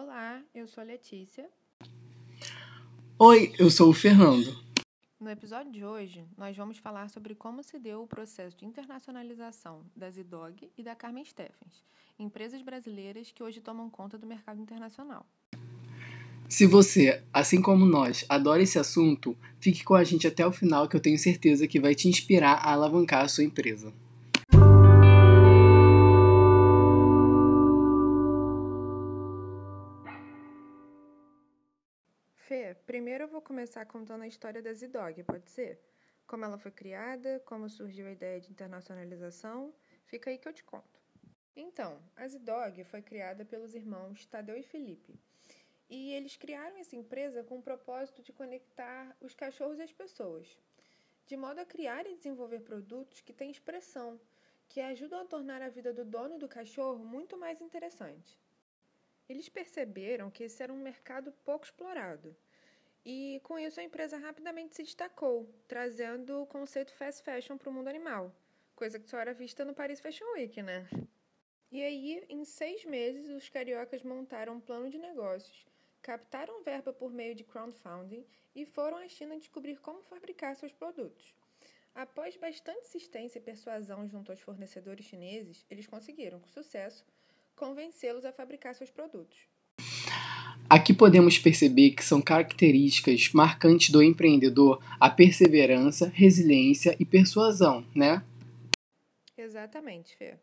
Olá, eu sou a Letícia. Oi, eu sou o Fernando. No episódio de hoje, nós vamos falar sobre como se deu o processo de internacionalização da Zidog e da Carmen Steffens, empresas brasileiras que hoje tomam conta do mercado internacional. Se você, assim como nós, adora esse assunto, fique com a gente até o final que eu tenho certeza que vai te inspirar a alavancar a sua empresa. Fê, primeiro eu vou começar contando a história da Zidog, pode ser? Como ela foi criada, como surgiu a ideia de internacionalização, fica aí que eu te conto. Então, a Zidog foi criada pelos irmãos Tadeu e Felipe, e eles criaram essa empresa com o propósito de conectar os cachorros e as pessoas, de modo a criar e desenvolver produtos que têm expressão, que ajudam a tornar a vida do dono do cachorro muito mais interessante. Eles perceberam que esse era um mercado pouco explorado. E com isso a empresa rapidamente se destacou, trazendo o conceito fast fashion para o mundo animal, coisa que só era vista no Paris Fashion Week, né? E aí, em seis meses, os cariocas montaram um plano de negócios captaram verba por meio de crowdfunding e foram à China descobrir como fabricar seus produtos. Após bastante insistência e persuasão junto aos fornecedores chineses, eles conseguiram, com sucesso, convencê-los a fabricar seus produtos. Aqui podemos perceber que são características marcantes do empreendedor a perseverança, resiliência e persuasão, né? Exatamente, Fê.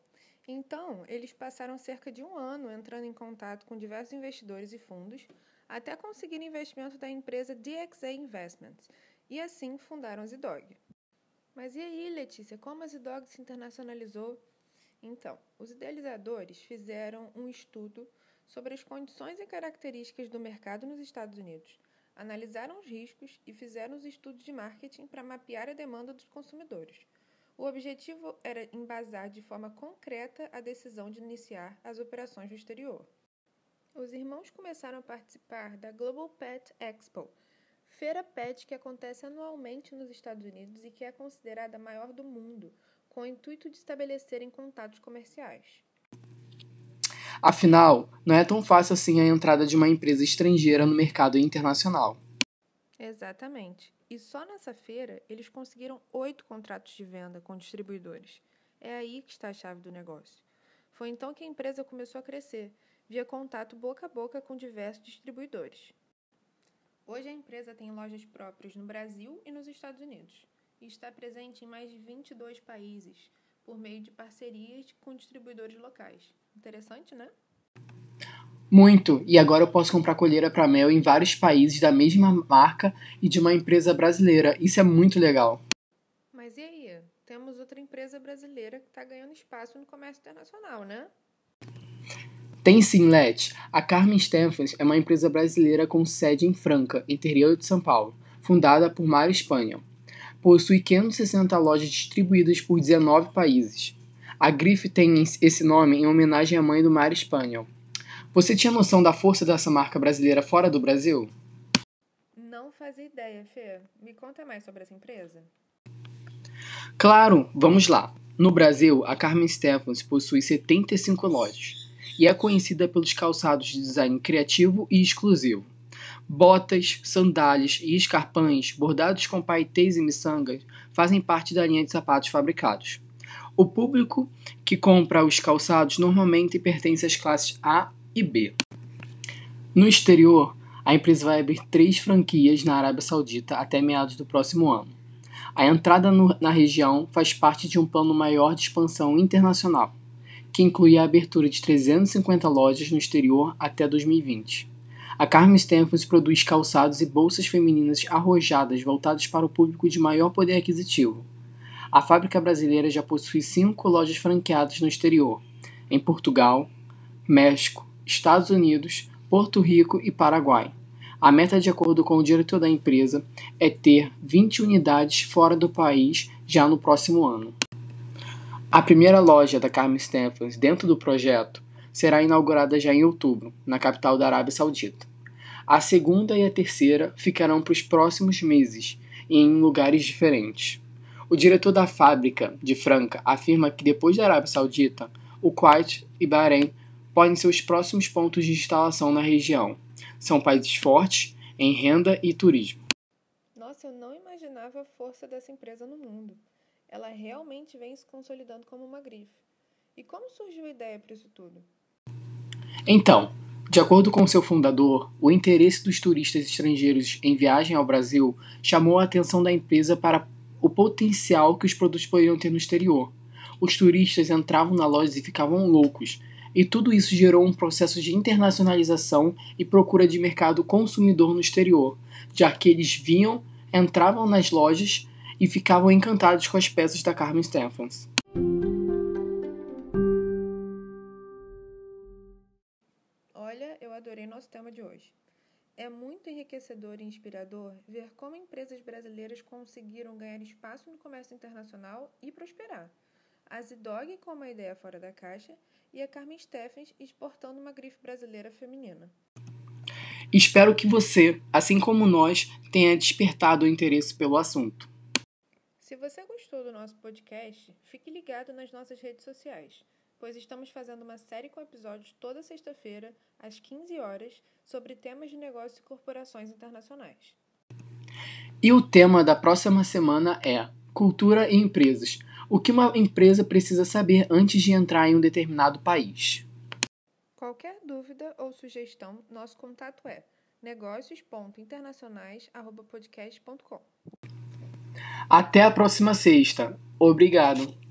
Então, eles passaram cerca de um ano entrando em contato com diversos investidores e fundos até conseguir investimento da empresa DXA Investments e assim fundaram a Zidog. Mas e aí, Letícia, como a Zidog se internacionalizou? Então, os idealizadores fizeram um estudo sobre as condições e características do mercado nos Estados Unidos, analisaram os riscos e fizeram os estudos de marketing para mapear a demanda dos consumidores. O objetivo era embasar de forma concreta a decisão de iniciar as operações no exterior. Os irmãos começaram a participar da Global Pet Expo, feira pet que acontece anualmente nos Estados Unidos e que é considerada a maior do mundo, com o intuito de estabelecerem contatos comerciais. Afinal, não é tão fácil assim a entrada de uma empresa estrangeira no mercado internacional. Exatamente. E só nessa feira eles conseguiram oito contratos de venda com distribuidores. É aí que está a chave do negócio. Foi então que a empresa começou a crescer, via contato boca a boca com diversos distribuidores. Hoje a empresa tem lojas próprias no Brasil e nos Estados Unidos e está presente em mais de 22 países por meio de parcerias com distribuidores locais. Interessante, né? Muito, e agora eu posso comprar colheira para mel em vários países da mesma marca e de uma empresa brasileira. Isso é muito legal. Mas e aí? Temos outra empresa brasileira que está ganhando espaço no comércio internacional, né? Tem sim, Let. A Carmen Stephens é uma empresa brasileira com sede em Franca, interior de São Paulo, fundada por Mário Espanha. Possui 560 lojas distribuídas por 19 países. A grife tem esse nome em homenagem à mãe do Mário Espanha. Você tinha noção da força dessa marca brasileira fora do Brasil? Não fazia ideia, Fê. Me conta mais sobre essa empresa. Claro, vamos lá. No Brasil, a Carmen Stephens possui 75 lojas e é conhecida pelos calçados de design criativo e exclusivo. Botas, sandálias e escarpães bordados com paetês e miçangas fazem parte da linha de sapatos fabricados. O público que compra os calçados normalmente pertence às classes A e B. No exterior, a empresa vai abrir três franquias na Arábia Saudita até meados do próximo ano. A entrada no, na região faz parte de um plano maior de expansão internacional, que inclui a abertura de 350 lojas no exterior até 2020. A Carmen Stephens produz calçados e bolsas femininas arrojadas voltadas para o público de maior poder aquisitivo. A fábrica brasileira já possui cinco lojas franqueadas no exterior, em Portugal, México, Estados Unidos, Porto Rico e Paraguai. A meta, de acordo com o diretor da empresa, é ter 20 unidades fora do país já no próximo ano. A primeira loja da Carmen Stephens dentro do projeto será inaugurada já em outubro, na capital da Arábia Saudita. A segunda e a terceira ficarão para os próximos meses, em lugares diferentes. O diretor da fábrica de Franca afirma que depois da Arábia Saudita, o Kuwait e Bahrein podem ser os próximos pontos de instalação na região. São países fortes em renda e turismo. Nossa, eu não imaginava a força dessa empresa no mundo. Ela realmente vem se consolidando como uma grife. E como surgiu a ideia para isso tudo? Então, de acordo com seu fundador, o interesse dos turistas estrangeiros em viagem ao Brasil chamou a atenção da empresa para o potencial que os produtos poderiam ter no exterior. Os turistas entravam na loja e ficavam loucos, e tudo isso gerou um processo de internacionalização e procura de mercado consumidor no exterior, já que eles vinham, entravam nas lojas e ficavam encantados com as peças da Carmen Stephens. De hoje. É muito enriquecedor e inspirador ver como empresas brasileiras conseguiram ganhar espaço no comércio internacional e prosperar. A Zidog com uma ideia fora da caixa e a Carmen Steffens exportando uma grife brasileira feminina. Espero que você, assim como nós, tenha despertado o interesse pelo assunto. Se você gostou do nosso podcast, fique ligado nas nossas redes sociais pois estamos fazendo uma série com episódios toda sexta-feira, às 15 horas, sobre temas de negócios e corporações internacionais. E o tema da próxima semana é Cultura e Empresas. O que uma empresa precisa saber antes de entrar em um determinado país. Qualquer dúvida ou sugestão, nosso contato é negócios.internacionais.podcast.com. Até a próxima sexta. Obrigado.